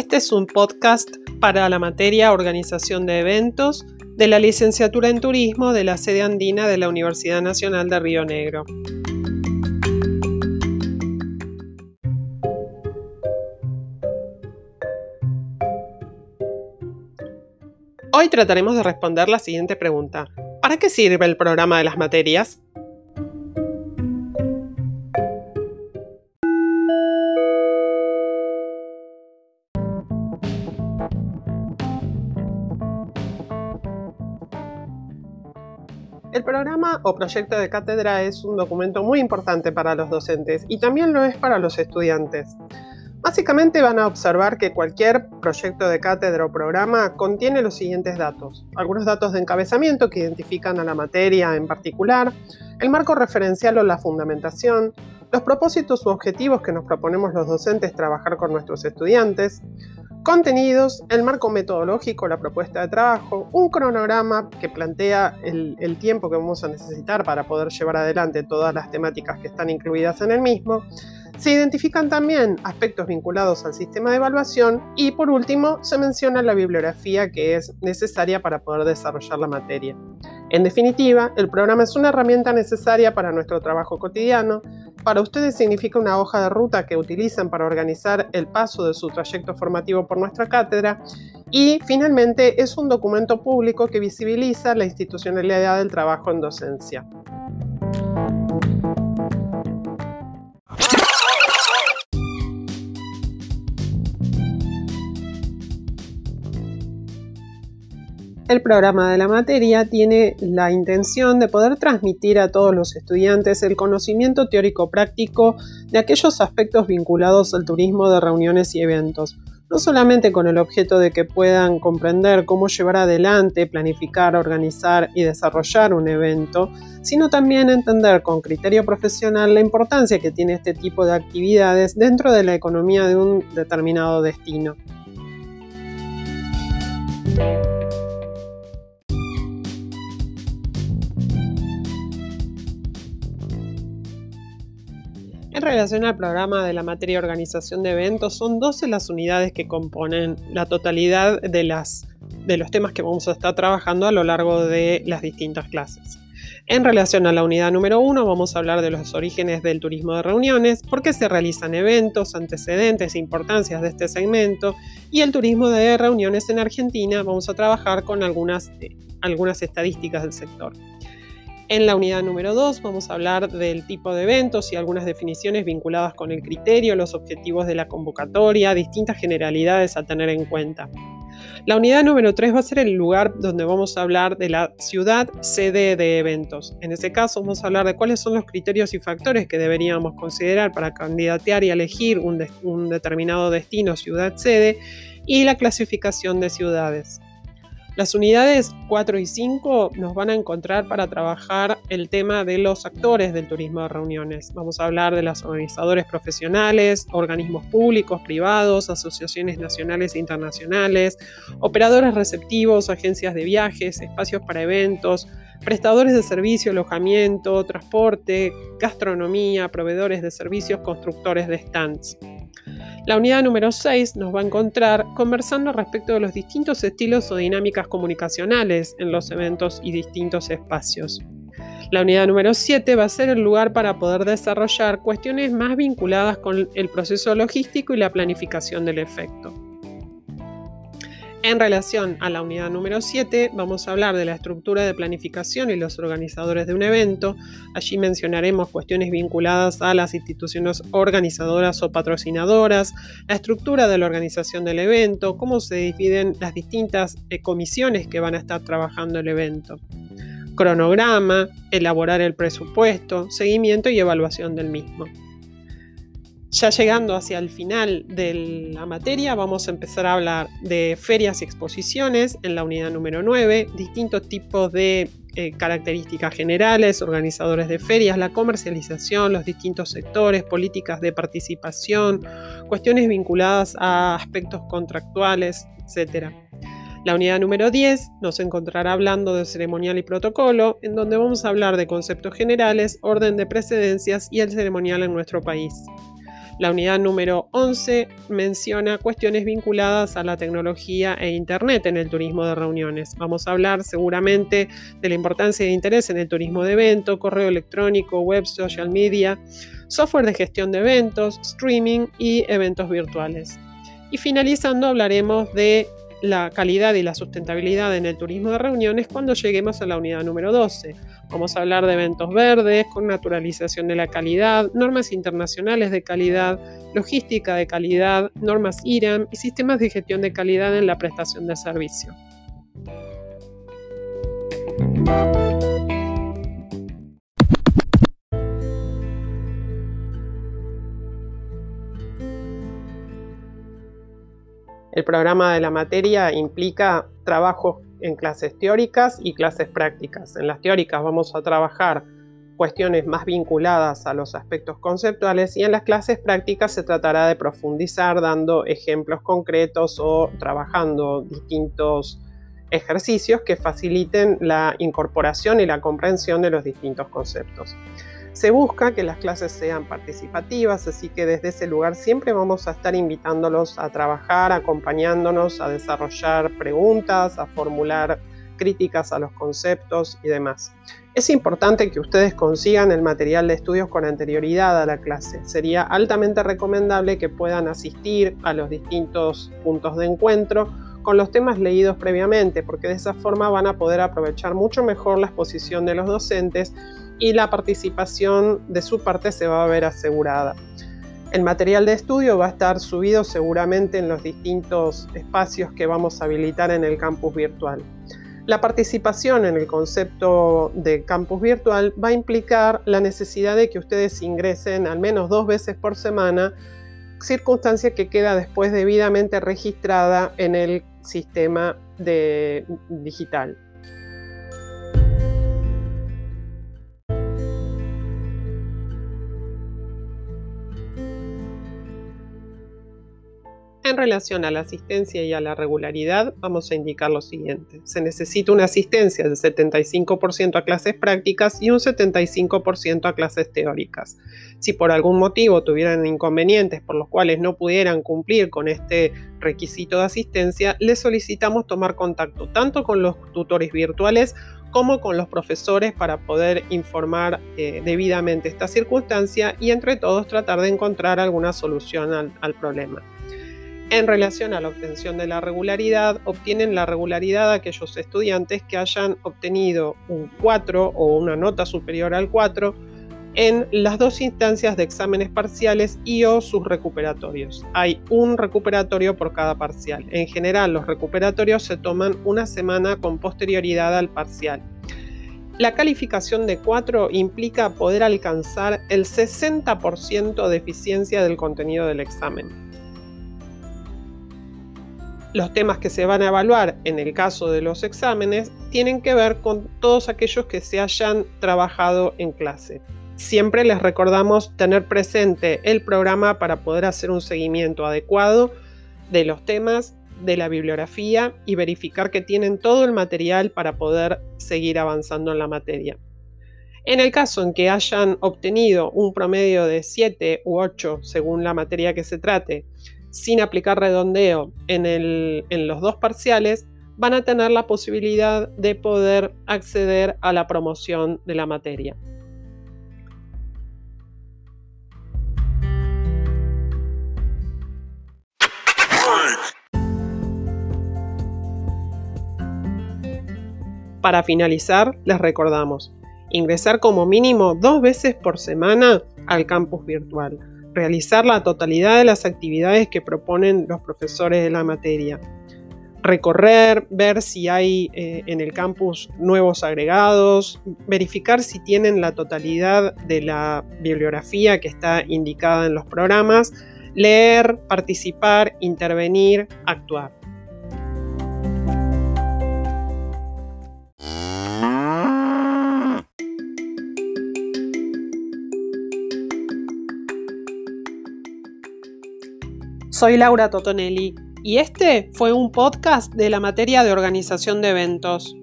Este es un podcast para la materia Organización de Eventos de la licenciatura en Turismo de la sede andina de la Universidad Nacional de Río Negro. Hoy trataremos de responder la siguiente pregunta. ¿Para qué sirve el programa de las materias? El programa o proyecto de cátedra es un documento muy importante para los docentes y también lo es para los estudiantes. Básicamente van a observar que cualquier proyecto de cátedra o programa contiene los siguientes datos. Algunos datos de encabezamiento que identifican a la materia en particular, el marco referencial o la fundamentación, los propósitos u objetivos que nos proponemos los docentes trabajar con nuestros estudiantes, Contenidos, el marco metodológico, la propuesta de trabajo, un cronograma que plantea el, tiempo que vamos a necesitar para poder llevar adelante todas las temáticas que están incluidas en el mismo. Se identifican también aspectos vinculados al sistema de evaluación y por último se menciona la bibliografía que es necesaria para poder desarrollar la materia. En definitiva, el programa es una herramienta necesaria para nuestro trabajo cotidiano. Para ustedes significa una hoja de ruta que utilizan para organizar el paso de su trayecto formativo por nuestra cátedra. Y finalmente es un documento público que visibiliza la institucionalidad del trabajo en docencia. El programa de la materia tiene la intención de poder transmitir a todos los estudiantes el conocimiento teórico práctico de aquellos aspectos vinculados al turismo de reuniones y eventos, no solamente con el objeto de que puedan comprender cómo llevar adelante, planificar, organizar y desarrollar un evento, sino también entender con criterio profesional la importancia que tiene este tipo de actividades dentro de la economía de un determinado destino. En relación al programa de la materia organización de eventos, son 12 las unidades que componen la totalidad de, los temas que vamos a estar trabajando a lo largo de las distintas clases. En relación a la unidad número 1 vamos a hablar de los orígenes del turismo de reuniones, por qué se realizan eventos, antecedentes e importancias de este segmento y el turismo de reuniones en Argentina vamos a trabajar con algunas estadísticas del sector. En la unidad número 2 vamos a hablar del tipo de eventos y algunas definiciones vinculadas con el criterio, los objetivos de la convocatoria, distintas generalidades a tener en cuenta. La unidad número 3 va a ser el lugar donde vamos a hablar de la ciudad sede de eventos. En ese caso vamos a hablar de cuáles son los criterios y factores que deberíamos considerar para candidatear y elegir un, un determinado destino ciudad sede y la clasificación de ciudades. Las unidades 4 y 5 nos van a encontrar para trabajar el tema de los actores del turismo de reuniones. Vamos a hablar de los organizadores profesionales, organismos públicos, privados, asociaciones nacionales e internacionales, operadores receptivos, agencias de viajes, espacios para eventos, prestadores de servicio, alojamiento, transporte, gastronomía, proveedores de servicios, constructores de stands. La unidad número 6 nos va a encontrar conversando respecto de los distintos estilos o dinámicas comunicacionales en los eventos y distintos espacios. La unidad número 7 va a ser el lugar para poder desarrollar cuestiones más vinculadas con el proceso logístico y la planificación del efecto. En relación a la unidad número 7, vamos a hablar de la estructura de planificación y los organizadores de un evento. Allí mencionaremos cuestiones vinculadas a las instituciones organizadoras o patrocinadoras, la estructura de la organización del evento, cómo se dividen las distintas eh, comisiones que van a estar trabajando el evento, cronograma, elaborar el presupuesto, seguimiento y evaluación del mismo. Ya llegando hacia el final de la materia, vamos a empezar a hablar de ferias y exposiciones en la unidad número 9, distintos tipos de eh, características generales, organizadores de ferias, la comercialización, los distintos sectores, políticas de participación, cuestiones vinculadas a aspectos contractuales, etc. La unidad número 10 nos encontrará hablando de ceremonial y protocolo, en donde vamos a hablar de conceptos generales, orden de precedencias y el ceremonial en nuestro país. La unidad número 11 menciona cuestiones vinculadas a la tecnología e Internet en el turismo de reuniones. Vamos a hablar seguramente de la importancia de interés en el turismo de evento, correo electrónico, web, social media, software de gestión de eventos, streaming y eventos virtuales. Y finalizando hablaremos de la calidad y la sustentabilidad en el turismo de reuniones cuando lleguemos a la unidad número 12. Vamos a hablar de eventos verdes, con naturalización de la calidad, normas internacionales de calidad, logística de calidad, normas IRAM y sistemas de gestión de calidad en la prestación de servicio. El programa de la materia implica trabajos en clases teóricas y clases prácticas. En las teóricas vamos a trabajar cuestiones más vinculadas a los aspectos conceptuales y en las clases prácticas se tratará de profundizar dando ejemplos concretos o trabajando distintos ejercicios que faciliten la incorporación y la comprensión de los distintos conceptos. Se busca que las clases sean participativas, así que desde ese lugar siempre vamos a estar invitándolos a trabajar, acompañándonos a desarrollar preguntas, a formular críticas a los conceptos y demás. Es importante que ustedes consigan el material de estudios con anterioridad a la clase. Sería altamente recomendable que puedan asistir a los distintos puntos de encuentro con los temas leídos previamente, porque de esa forma van a poder aprovechar mucho mejor la exposición de los docentes y la participación de su parte se va a ver asegurada. El material de estudio va a estar subido seguramente en los distintos espacios que vamos a habilitar en el campus virtual. La participación en el concepto de campus virtual va a implicar la necesidad de que ustedes ingresen al menos dos veces por semana, circunstancia que queda después debidamente registrada en el sistema de digital. En relación a la asistencia y a la regularidad, vamos a indicar lo siguiente. Se necesita una asistencia del 75% a clases prácticas y un 75% a clases teóricas. Si por algún motivo tuvieran inconvenientes por los cuales no pudieran cumplir con este requisito de asistencia, les solicitamos tomar contacto tanto con los tutores virtuales como con los profesores para poder informar eh, debidamente esta circunstancia y entre todos tratar de encontrar alguna solución al problema. En relación a la obtención de la regularidad, obtienen la regularidad aquellos estudiantes que hayan obtenido un 4 o una nota superior al 4 en las dos instancias de exámenes parciales y o sus recuperatorios. Hay un recuperatorio por cada parcial. En general, los recuperatorios se toman una semana con posterioridad al parcial. La calificación de 4 implica poder alcanzar el 60% de eficiencia del contenido del examen. Los temas que se van a evaluar en el caso de los exámenes tienen que ver con todos aquellos que se hayan trabajado en clase. Siempre les recordamos tener presente el programa para poder hacer un seguimiento adecuado de los temas, de la bibliografía y verificar que tienen todo el material para poder seguir avanzando en la materia. En el caso en que hayan obtenido un promedio de 7 u 8 según la materia que se trate, sin aplicar redondeo en, los dos parciales, van a tener la posibilidad de poder acceder a la promoción de la materia. Para finalizar, les recordamos, ingresar como mínimo dos veces por semana al campus virtual realizar la totalidad de las actividades que proponen los profesores de la materia, recorrer, ver si hay eh, en el campus nuevos agregados, verificar si tienen la totalidad de la bibliografía que está indicada en los programas, leer, participar, intervenir, actuar. Soy Laura Totonelli y este fue un podcast de la materia de organización de eventos.